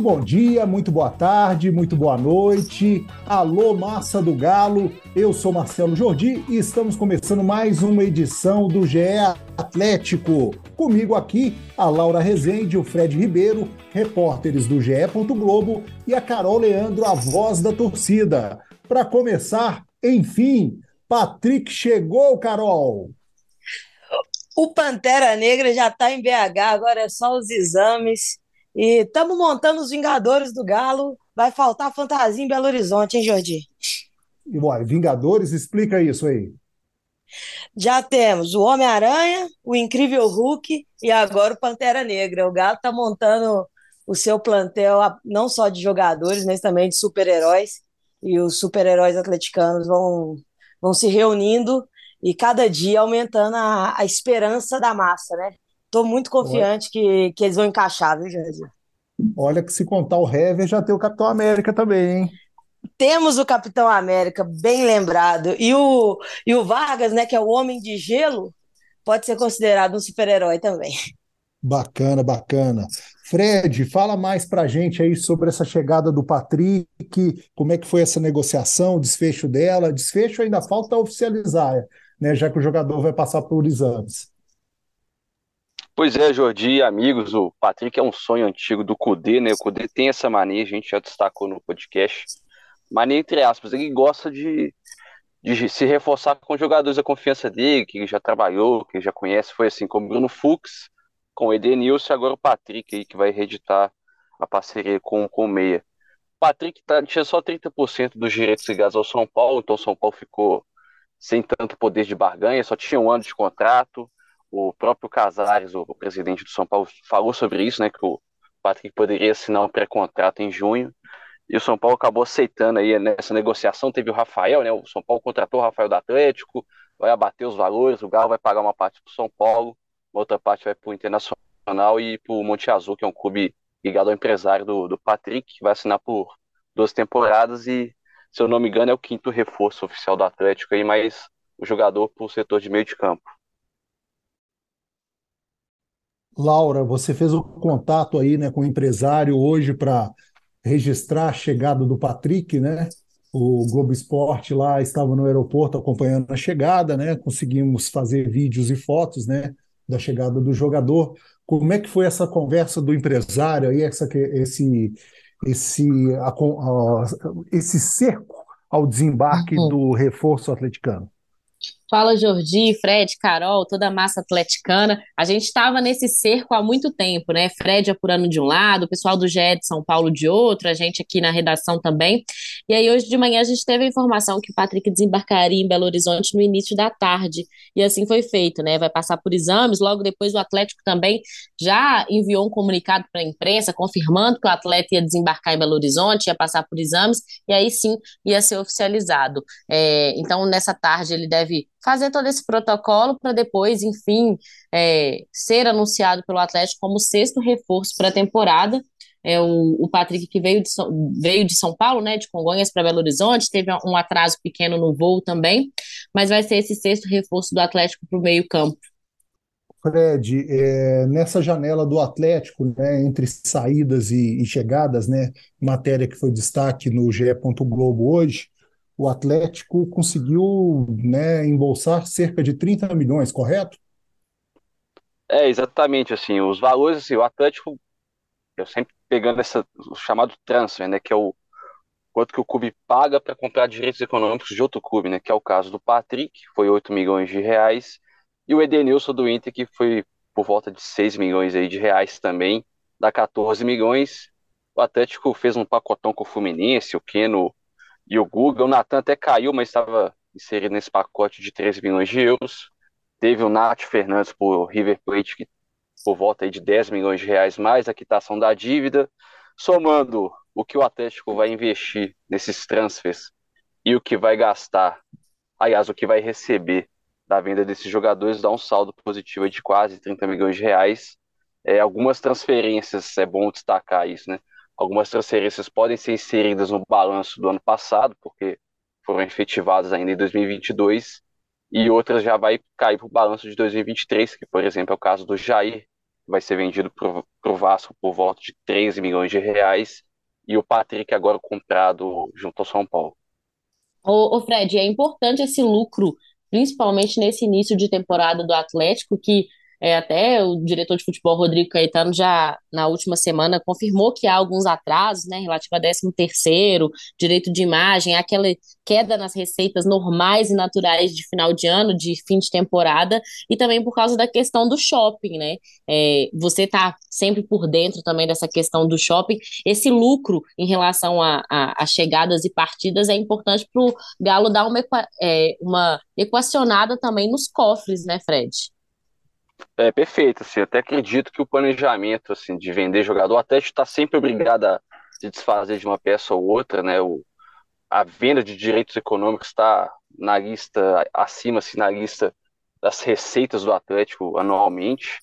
Muito bom dia, muito boa tarde, muito boa noite. Alô, massa do Galo. Eu sou Marcelo Jordi e estamos começando mais uma edição do GE Atlético. Comigo aqui, a Laura Rezende, o Fred Ribeiro, repórteres do GE. Globo e a Carol Leandro, a voz da torcida. Para começar, enfim, Patrick chegou, Carol. O Pantera Negra já está em BH, agora é só os exames e estamos montando os Vingadores do Galo. Vai faltar fantasia em Belo Horizonte, hein, Jordi? E bora, Vingadores, explica isso aí. Já temos o Homem-Aranha, o Incrível Hulk e agora o Pantera Negra. O Galo está montando o seu plantel não só de jogadores, mas também de super-heróis. E os super-heróis atleticanos vão, vão se reunindo e cada dia aumentando a, a esperança da massa, né? Estou muito confiante que, que eles vão encaixar, viu, Jorge? Olha que se contar o Hever, já tem o Capitão América também, hein? Temos o Capitão América, bem lembrado. E o, e o Vargas, né, que é o Homem de Gelo, pode ser considerado um super-herói também. Bacana, bacana. Fred, fala mais pra gente aí sobre essa chegada do Patrick, como é que foi essa negociação, o desfecho dela. Desfecho ainda falta oficializar, né, já que o jogador vai passar por exames. Pois é, Jordi, amigos, o Patrick é um sonho antigo do Cudê, né? O Cudê tem essa mania, a gente já destacou no podcast. Mania entre aspas, ele gosta de, de se reforçar com jogadores da confiança dele, que ele já trabalhou, que ele já conhece, foi assim com Bruno Fux, com o Edenilson e agora o Patrick aí, que vai reeditar a parceria com, com o Meia. O Patrick tá, tinha só 30% dos direitos ligados ao São Paulo, então o São Paulo ficou sem tanto poder de barganha, só tinha um ano de contrato. O próprio Casares, o presidente do São Paulo, falou sobre isso, né? Que o Patrick poderia assinar um pré-contrato em junho. E o São Paulo acabou aceitando aí nessa negociação. Teve o Rafael, né? O São Paulo contratou o Rafael do Atlético, vai abater os valores, o Galo vai pagar uma parte para São Paulo, uma outra parte vai para o Internacional e para o Monte Azul, que é um clube ligado ao empresário do, do Patrick, que vai assinar por duas temporadas e, se eu não me engano, é o quinto reforço oficial do Atlético aí, mas o jogador para o setor de meio de campo. Laura, você fez o contato aí né, com o empresário hoje para registrar a chegada do Patrick, né? O Globo Esporte lá estava no aeroporto acompanhando a chegada, né? Conseguimos fazer vídeos e fotos, né? Da chegada do jogador. Como é que foi essa conversa do empresário aí, essa, esse, esse, a, a, esse cerco ao desembarque uhum. do reforço atleticano? Fala Jordi, Fred, Carol, toda a massa atleticana. A gente estava nesse cerco há muito tempo, né? Fred apurando de um lado, o pessoal do GE de São Paulo de outro, a gente aqui na redação também. E aí hoje de manhã a gente teve a informação que o Patrick desembarcaria em Belo Horizonte no início da tarde. E assim foi feito, né? Vai passar por exames, logo depois o Atlético também já enviou um comunicado para a imprensa confirmando que o atleta ia desembarcar em Belo Horizonte, ia passar por exames, e aí sim ia ser oficializado. É, então nessa tarde ele deve fazer todo esse protocolo para depois, enfim, é, ser anunciado pelo Atlético como sexto reforço para a temporada. É o, o Patrick que veio de, São, veio de São Paulo, né, de Congonhas para Belo Horizonte, teve um atraso pequeno no voo também, mas vai ser esse sexto reforço do Atlético para o meio campo. Fred, é, nessa janela do Atlético, né, entre saídas e, e, chegadas, né, matéria que foi destaque no GE. Globo hoje, o Atlético conseguiu né, embolsar cerca de 30 milhões, correto? É, exatamente, assim, os valores, assim, o Atlético, eu sempre pegando essa, o chamado transfer, né, que é o quanto que o clube paga para comprar direitos econômicos de outro clube, né, que é o caso do Patrick, foi 8 milhões de reais, e o Edenilson do Inter, que foi por volta de 6 milhões aí de reais também, dá 14 milhões. O Atlético fez um pacotão com o Fluminense, o Keno e o Guga. O Natan até caiu, mas estava inserido nesse pacote de 13 milhões de euros. Teve o Nath Fernandes por River Plate, que por volta aí de 10 milhões de reais mais a quitação da dívida, somando o que o Atlético vai investir nesses transfers e o que vai gastar, aliás, o que vai receber da venda desses jogadores, dá um saldo positivo de quase 30 milhões de reais. É, algumas transferências, é bom destacar isso, né? Algumas transferências podem ser inseridas no balanço do ano passado, porque foram efetivadas ainda em 2022, e outras já vai cair para o balanço de 2023, que, por exemplo, é o caso do Jair, que vai ser vendido para o Vasco por volta de 13 milhões de reais, e o Patrick agora comprado junto ao São Paulo. Ô, ô Fred, é importante esse lucro principalmente nesse início de temporada do Atlético, que é, até o diretor de futebol, Rodrigo Caetano, já na última semana confirmou que há alguns atrasos, né, relativo a 13 terceiro, direito de imagem, aquela queda nas receitas normais e naturais de final de ano, de fim de temporada, e também por causa da questão do shopping, né, é, você está sempre por dentro também dessa questão do shopping, esse lucro em relação a, a, a chegadas e partidas é importante para o Galo dar uma, é, uma equacionada também nos cofres, né, Fred? É perfeito, assim, até acredito que o planejamento assim de vender jogador, até está sempre obrigado a se desfazer de uma peça ou outra, né? O, a venda de direitos econômicos está na lista acima, assim, na lista das receitas do Atlético anualmente.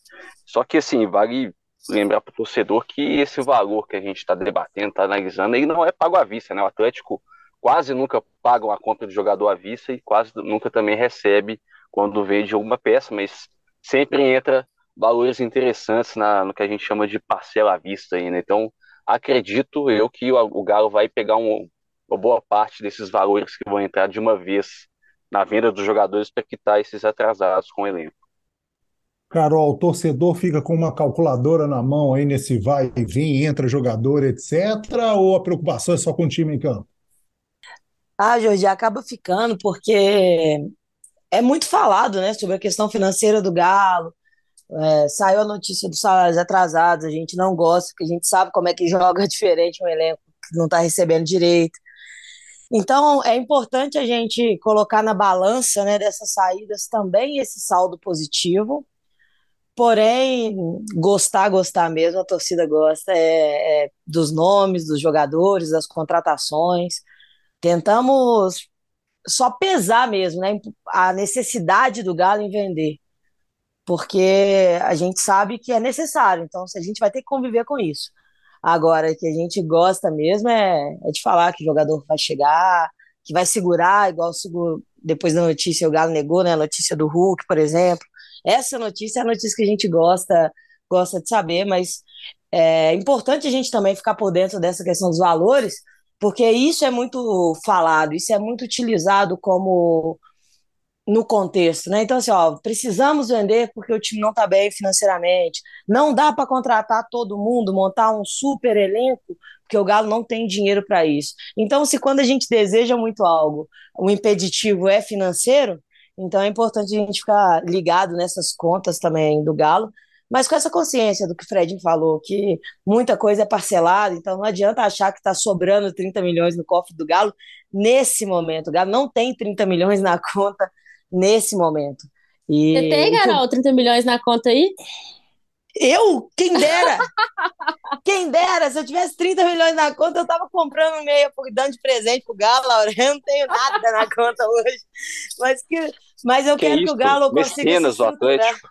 Só que assim vale lembrar para o torcedor que esse valor que a gente está debatendo, está analisando, ele não é pago à vista, né? O Atlético quase nunca paga uma compra de jogador à vista e quase nunca também recebe quando vende alguma peça, mas sempre entra valores interessantes na, no que a gente chama de parcela à vista ainda. Né? Então, acredito eu que o, o Galo vai pegar um, uma boa parte desses valores que vão entrar de uma vez na venda dos jogadores para quitar esses atrasados com o elenco. Carol, o torcedor fica com uma calculadora na mão aí nesse vai e vem, entra jogador, etc. Ou a preocupação é só com o time em campo? Ah, Jorge, acaba ficando porque é muito falado, né, sobre a questão financeira do Galo. É, saiu a notícia dos salários atrasados, a gente não gosta, porque a gente sabe como é que joga diferente um elenco que não está recebendo direito. Então, é importante a gente colocar na balança né, dessas saídas também esse saldo positivo. Porém, gostar, gostar mesmo, a torcida gosta é, é dos nomes, dos jogadores, das contratações. Tentamos só pesar mesmo, né? A necessidade do Galo em vender. Porque a gente sabe que é necessário, então a gente vai ter que conviver com isso. Agora, que a gente gosta mesmo é, é de falar que o jogador vai chegar, que vai segurar, igual seguro, depois da notícia o Galo negou, né? A notícia do Hulk, por exemplo. Essa notícia é a notícia que a gente gosta, gosta de saber, mas é importante a gente também ficar por dentro dessa questão dos valores, porque isso é muito falado, isso é muito utilizado como no contexto, né? Então, assim, ó, precisamos vender porque o time não está bem financeiramente. Não dá para contratar todo mundo, montar um super elenco, porque o Galo não tem dinheiro para isso. Então, se quando a gente deseja muito algo, o impeditivo é financeiro, então é importante a gente ficar ligado nessas contas também do Galo mas com essa consciência do que o Fred falou, que muita coisa é parcelada, então não adianta achar que está sobrando 30 milhões no cofre do Galo nesse momento. O Galo não tem 30 milhões na conta nesse momento. E Você tem, Carol, 30 milhões na conta aí? Eu? Quem dera! Quem dera! Se eu tivesse 30 milhões na conta, eu tava comprando meia, dando de presente pro Galo, Laura. Eu não tenho nada na conta hoje. Mas, que, mas eu que quero isso? que o Galo consiga. Mecenas se Atlético.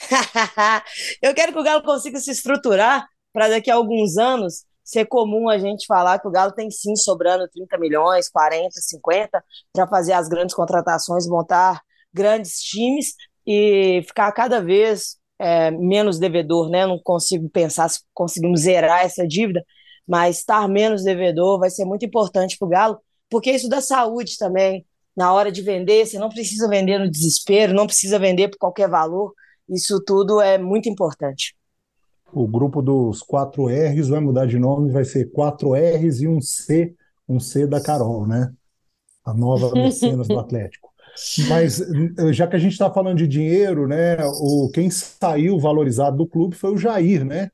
eu quero que o Galo consiga se estruturar para daqui a alguns anos ser comum a gente falar que o Galo tem sim sobrando 30 milhões, 40, 50 para fazer as grandes contratações, montar grandes times e ficar cada vez é, menos devedor, né? Não consigo pensar se conseguimos zerar essa dívida, mas estar menos devedor vai ser muito importante para o Galo, porque isso dá saúde também. Na hora de vender, você não precisa vender no desespero, não precisa vender por qualquer valor. Isso tudo é muito importante. O grupo dos quatro R's vai mudar de nome, vai ser quatro R's e um C, um C da Carol, né? A nova mecenas do Atlético. Mas já que a gente está falando de dinheiro, né? O, quem saiu valorizado do clube foi o Jair, né?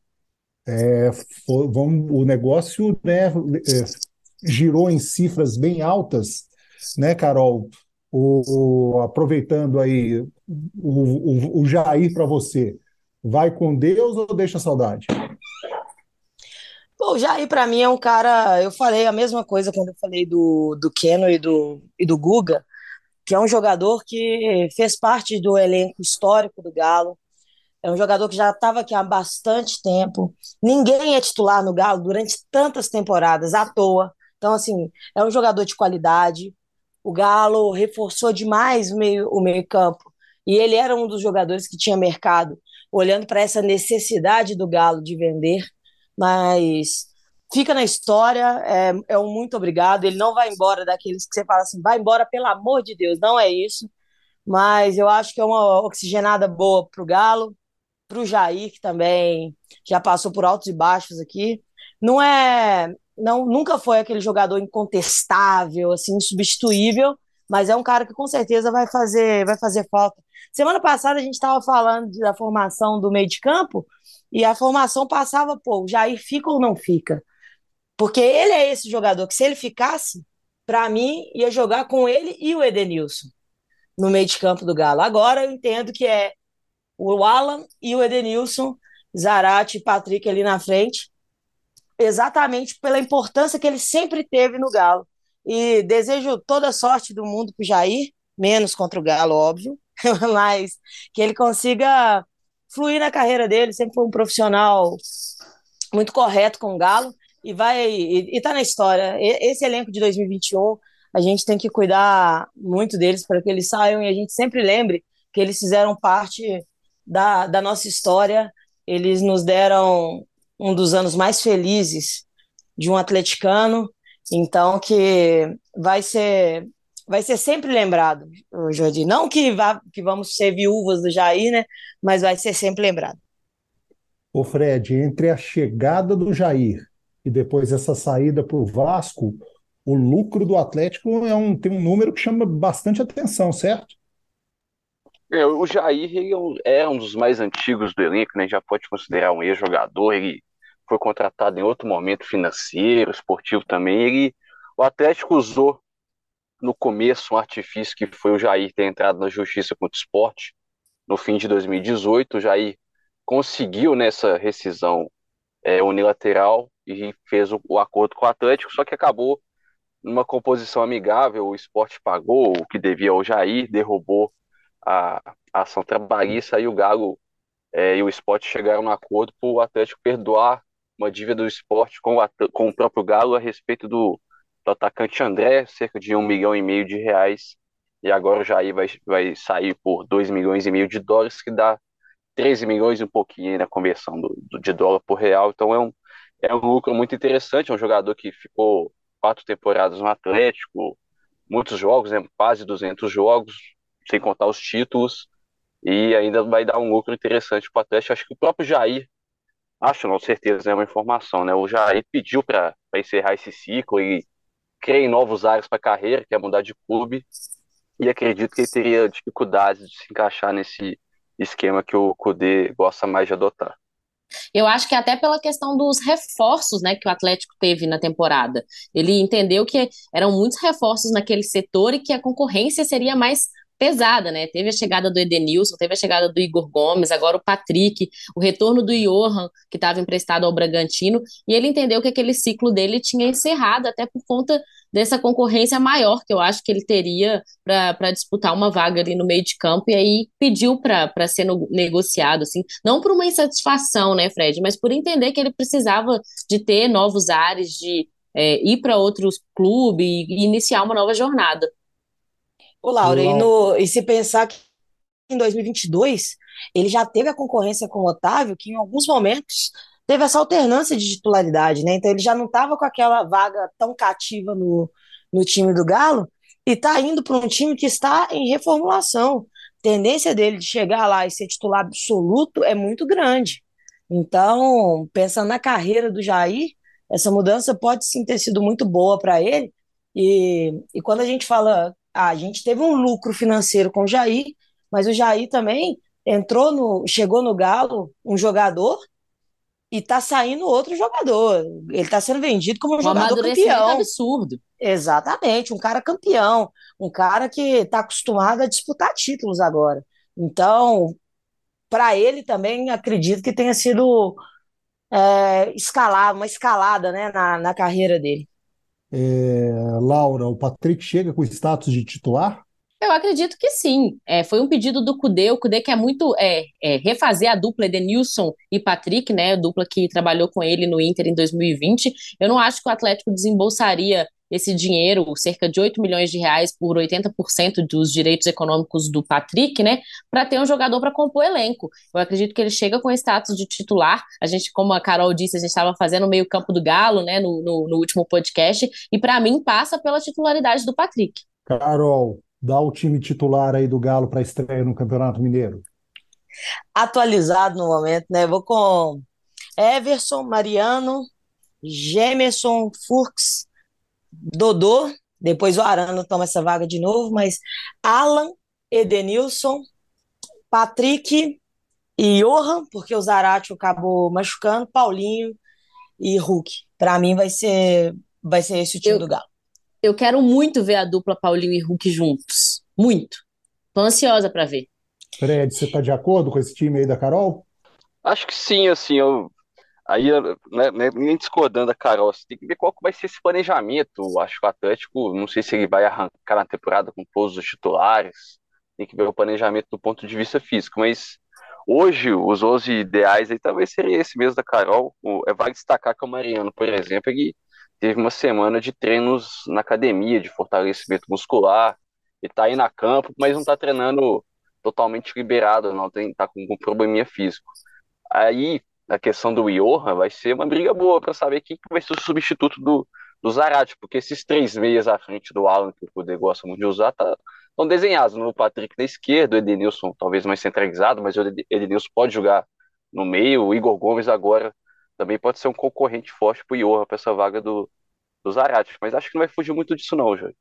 É, foi, vamos, o negócio né, é, girou em cifras bem altas, né, Carol? O, o, aproveitando aí o, o, o Jair para você, vai com Deus ou deixa saudade? Bom, o Jair, para mim, é um cara. Eu falei a mesma coisa quando eu falei do, do Keno e do, e do Guga, que é um jogador que fez parte do elenco histórico do Galo. É um jogador que já estava aqui há bastante tempo. Ninguém é titular no Galo durante tantas temporadas à toa. Então, assim, é um jogador de qualidade. O Galo reforçou demais o meio, o meio campo. E ele era um dos jogadores que tinha mercado, olhando para essa necessidade do Galo de vender mas fica na história, é, é um muito obrigado. Ele não vai embora daqueles que você fala assim, vai embora, pelo amor de Deus, não é isso. Mas eu acho que é uma oxigenada boa para o Galo, para o Jair, que também já passou por altos e baixos aqui. Não é. Não, nunca foi aquele jogador incontestável, assim, insubstituível, mas é um cara que com certeza vai fazer, vai fazer falta. Semana passada a gente estava falando da formação do meio de campo, e a formação passava, pô, o Jair fica ou não fica? Porque ele é esse jogador que, se ele ficasse, para mim, ia jogar com ele e o Edenilson no meio de campo do Galo. Agora eu entendo que é o Alan e o Edenilson, Zarate e Patrick ali na frente, exatamente pela importância que ele sempre teve no Galo. E desejo toda sorte do mundo para o Jair, menos contra o Galo, óbvio, mas que ele consiga fluir na carreira dele, sempre foi um profissional muito correto com o Galo e vai e, e tá na história. Esse elenco de 2021, a gente tem que cuidar muito deles para que eles saiam e a gente sempre lembre que eles fizeram parte da, da nossa história. Eles nos deram um dos anos mais felizes de um atleticano, então que vai ser vai ser sempre lembrado, Jordi. Não que, vá, que vamos ser viúvas do Jair, né? Mas vai ser sempre lembrado. Ô Fred, entre a chegada do Jair e depois essa saída para o Vasco, o lucro do Atlético é um, tem um número que chama bastante atenção, certo? É, o Jair é, é um dos mais antigos do elenco, né? Já pode considerar um ex-jogador. Ele foi contratado em outro momento financeiro, esportivo também. Ele, o Atlético usou no começo um artifício que foi o Jair ter entrado na justiça contra o esporte no fim de 2018. O Jair conseguiu nessa rescisão é, unilateral e fez o, o, acordo com o Atlético, só que acabou numa composição amigável. O esporte pagou o que devia ao Jair, derrubou a, a ação trabalhista e o Galo é, e o esporte chegaram no acordo para o Atlético perdoar uma dívida do esporte com o, com o próprio Galo a respeito do do atacante André, cerca de um milhão e meio de reais, e agora o Jair vai, vai sair por 2 milhões e meio de dólares, que dá 13 milhões e um pouquinho na conversão do, do, de dólar por real, então é um, é um lucro muito interessante, é um jogador que ficou quatro temporadas no Atlético, muitos jogos, né, quase 200 jogos, sem contar os títulos, e ainda vai dar um lucro interessante para o Atlético. Acho que o próprio Jair, acho não, certeza, é uma informação, né? O Jair pediu para encerrar esse ciclo e crê em novos áreas para a carreira, quer mudar de clube, e acredito que ele teria dificuldades de se encaixar nesse esquema que o Cudê gosta mais de adotar. Eu acho que até pela questão dos reforços, né, que o Atlético teve na temporada. Ele entendeu que eram muitos reforços naquele setor e que a concorrência seria mais pesada, né? Teve a chegada do Edenilson, teve a chegada do Igor Gomes, agora o Patrick, o retorno do Johan, que estava emprestado ao Bragantino, e ele entendeu que aquele ciclo dele tinha encerrado, até por conta dessa concorrência maior que eu acho que ele teria para disputar uma vaga ali no meio de campo, e aí pediu para ser no, negociado, assim, não por uma insatisfação, né, Fred, mas por entender que ele precisava de ter novos ares, de é, ir para outros clubes e iniciar uma nova jornada. Ô, Laura, e, no, e se pensar que em 2022 ele já teve a concorrência com o Otávio, que em alguns momentos teve essa alternância de titularidade, né? Então ele já não estava com aquela vaga tão cativa no, no time do Galo e está indo para um time que está em reformulação. A tendência dele de chegar lá e ser titular absoluto é muito grande. Então, pensando na carreira do Jair, essa mudança pode sim ter sido muito boa para ele. E, e quando a gente fala a gente teve um lucro financeiro com o Jair, mas o Jair também entrou no, chegou no Galo um jogador e tá saindo outro jogador. Ele tá sendo vendido como um, um jogador campeão. absurdo. Exatamente, um cara campeão, um cara que tá acostumado a disputar títulos agora. Então, para ele também acredito que tenha sido é, escalado, uma escalada né, na, na carreira dele. É, Laura, o Patrick chega com status de titular? Eu acredito que sim. É, foi um pedido do Cudê. O Cudê quer muito é, é, refazer a dupla Edenilson e Patrick, né? A dupla que trabalhou com ele no Inter em 2020. Eu não acho que o Atlético desembolsaria esse dinheiro, cerca de 8 milhões de reais por 80% dos direitos econômicos do Patrick, né, para ter um jogador para compor elenco. Eu acredito que ele chega com status de titular. A gente, como a Carol disse, a gente estava fazendo meio campo do Galo, né, no, no, no último podcast, e para mim passa pela titularidade do Patrick. Carol, dá o time titular aí do Galo para estreia no Campeonato Mineiro. Atualizado no momento, né? Vou com Everson, Mariano, Gemerson, Furks, Dodô, depois o Arano toma essa vaga de novo, mas Alan, Edenilson, Patrick e Johan, porque o Zarate acabou machucando, Paulinho e Hulk. Para mim vai ser vai ser esse o time eu, do Galo. Eu quero muito ver a dupla Paulinho e Hulk juntos. Muito. Tô ansiosa para ver. Fred, você tá de acordo com esse time aí da Carol? Acho que sim, assim, eu Aí, né, né, nem discordando da Carol, você tem que ver qual vai ser esse planejamento. Acho que o Atlético, não sei se ele vai arrancar na temporada com todos os titulares, tem que ver o planejamento do ponto de vista físico, mas hoje os 11 ideais aí talvez seria esse mesmo da Carol. É, vale destacar que o Mariano, por exemplo, ele teve uma semana de treinos na academia, de fortalecimento muscular, ele tá aí na campo, mas não tá treinando totalmente liberado, não tem, tá com um probleminha físico. Aí a questão do Johan vai ser uma briga boa para saber quem vai ser o substituto do, do Zarate, porque esses três meias à frente do Alan, que o Poder gosta muito de usar, tá, estão desenhados no Patrick na esquerda, o Edenilson talvez mais centralizado, mas o Edenilson pode jogar no meio, o Igor Gomes agora também pode ser um concorrente forte pro Johan para essa vaga do, do Zarate, mas acho que não vai fugir muito disso não, Jorge.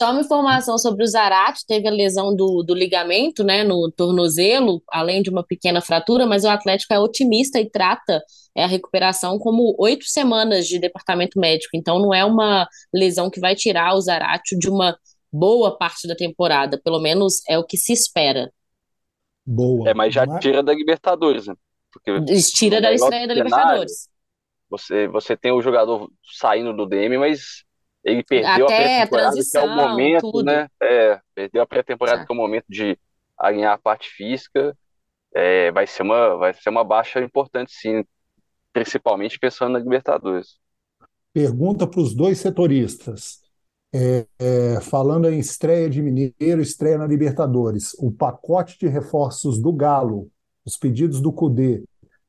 Só uma informação sobre o Zarate, teve a lesão do, do ligamento, né, no tornozelo, além de uma pequena fratura, mas o Atlético é otimista e trata é, a recuperação como oito semanas de departamento médico, então não é uma lesão que vai tirar o Zarate de uma boa parte da temporada, pelo menos é o que se espera. Boa. É, mas já tira da Libertadores, né? Porque tira da estreia da Libertadores. Você, você tem o jogador saindo do DM, mas ele perdeu Até a pré-temporada, que é o momento, tudo. né? É, perdeu a pré-temporada, que é o momento de alinhar a parte física. É, vai, ser uma, vai ser uma baixa importante, sim, principalmente pensando na Libertadores. Pergunta para os dois setoristas. É, é, falando em estreia de Mineiro, estreia na Libertadores, o pacote de reforços do Galo, os pedidos do Cudê,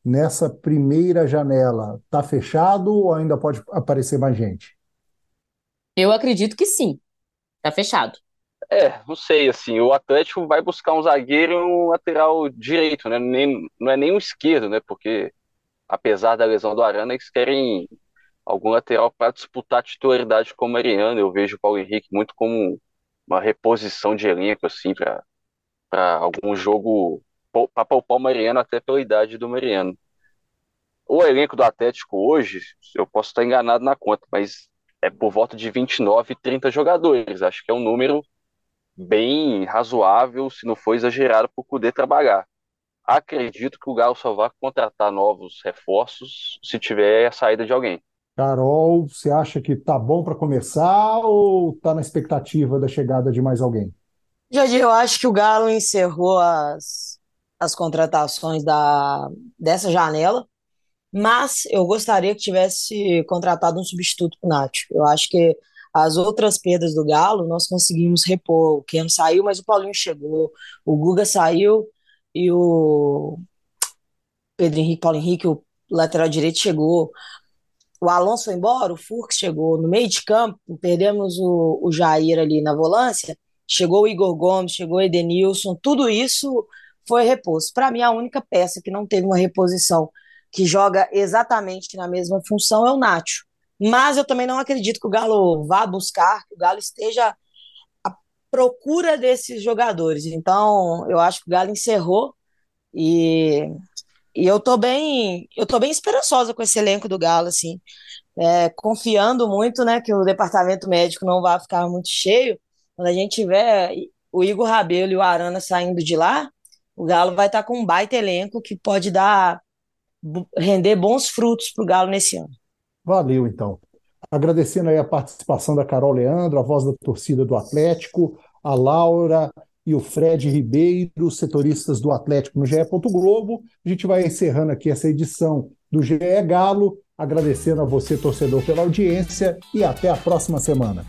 nessa primeira janela, está fechado ou ainda pode aparecer mais gente? Eu acredito que sim. Tá fechado. É, não sei, assim, o Atlético vai buscar um zagueiro e um lateral direito, né? Nem, não é nem um esquerdo, né? Porque, apesar da lesão do Arana, eles querem algum lateral para disputar a titularidade com o Mariano. Eu vejo o Paulo Henrique muito como uma reposição de elenco, assim, para algum jogo, para poupar o Mariano até pela idade do Mariano. O elenco do Atlético hoje, eu posso estar enganado na conta, mas é por volta de 29, 30 jogadores. Acho que é um número bem razoável, se não for exagerado, para o Cudê trabalhar. Acredito que o Galo só vai contratar novos reforços se tiver a saída de alguém. Carol, você acha que tá bom para começar ou tá na expectativa da chegada de mais alguém? Jorge, eu acho que o Galo encerrou as, as contratações da, dessa janela mas eu gostaria que tivesse contratado um substituto para o Nacho. Eu acho que as outras perdas do Galo nós conseguimos repor. O Keno saiu, mas o Paulinho chegou, o Guga saiu e o Pedro Henrique, Paulo Henrique, o lateral direito chegou. O Alonso foi embora, o Furks chegou. No meio de campo, perdemos o, o Jair ali na volância, chegou o Igor Gomes, chegou o Edenilson, tudo isso foi reposto. Para mim, a única peça que não teve uma reposição que joga exatamente na mesma função é o Nacho. Mas eu também não acredito que o Galo vá buscar, que o Galo esteja à procura desses jogadores. Então, eu acho que o Galo encerrou e, e eu tô bem, eu tô bem esperançosa com esse elenco do Galo, assim, é, confiando muito, né, que o departamento médico não vai ficar muito cheio. Quando a gente tiver o Igor Rabelo e o Arana saindo de lá, o Galo vai estar com um baita elenco que pode dar render bons frutos para o Galo nesse ano. Valeu, então. Agradecendo aí a participação da Carol Leandro, a voz da torcida do Atlético, a Laura e o Fred Ribeiro, setoristas do Atlético no GE. Globo. A gente vai encerrando aqui essa edição do GE Galo, agradecendo a você, torcedor, pela audiência e até a próxima semana.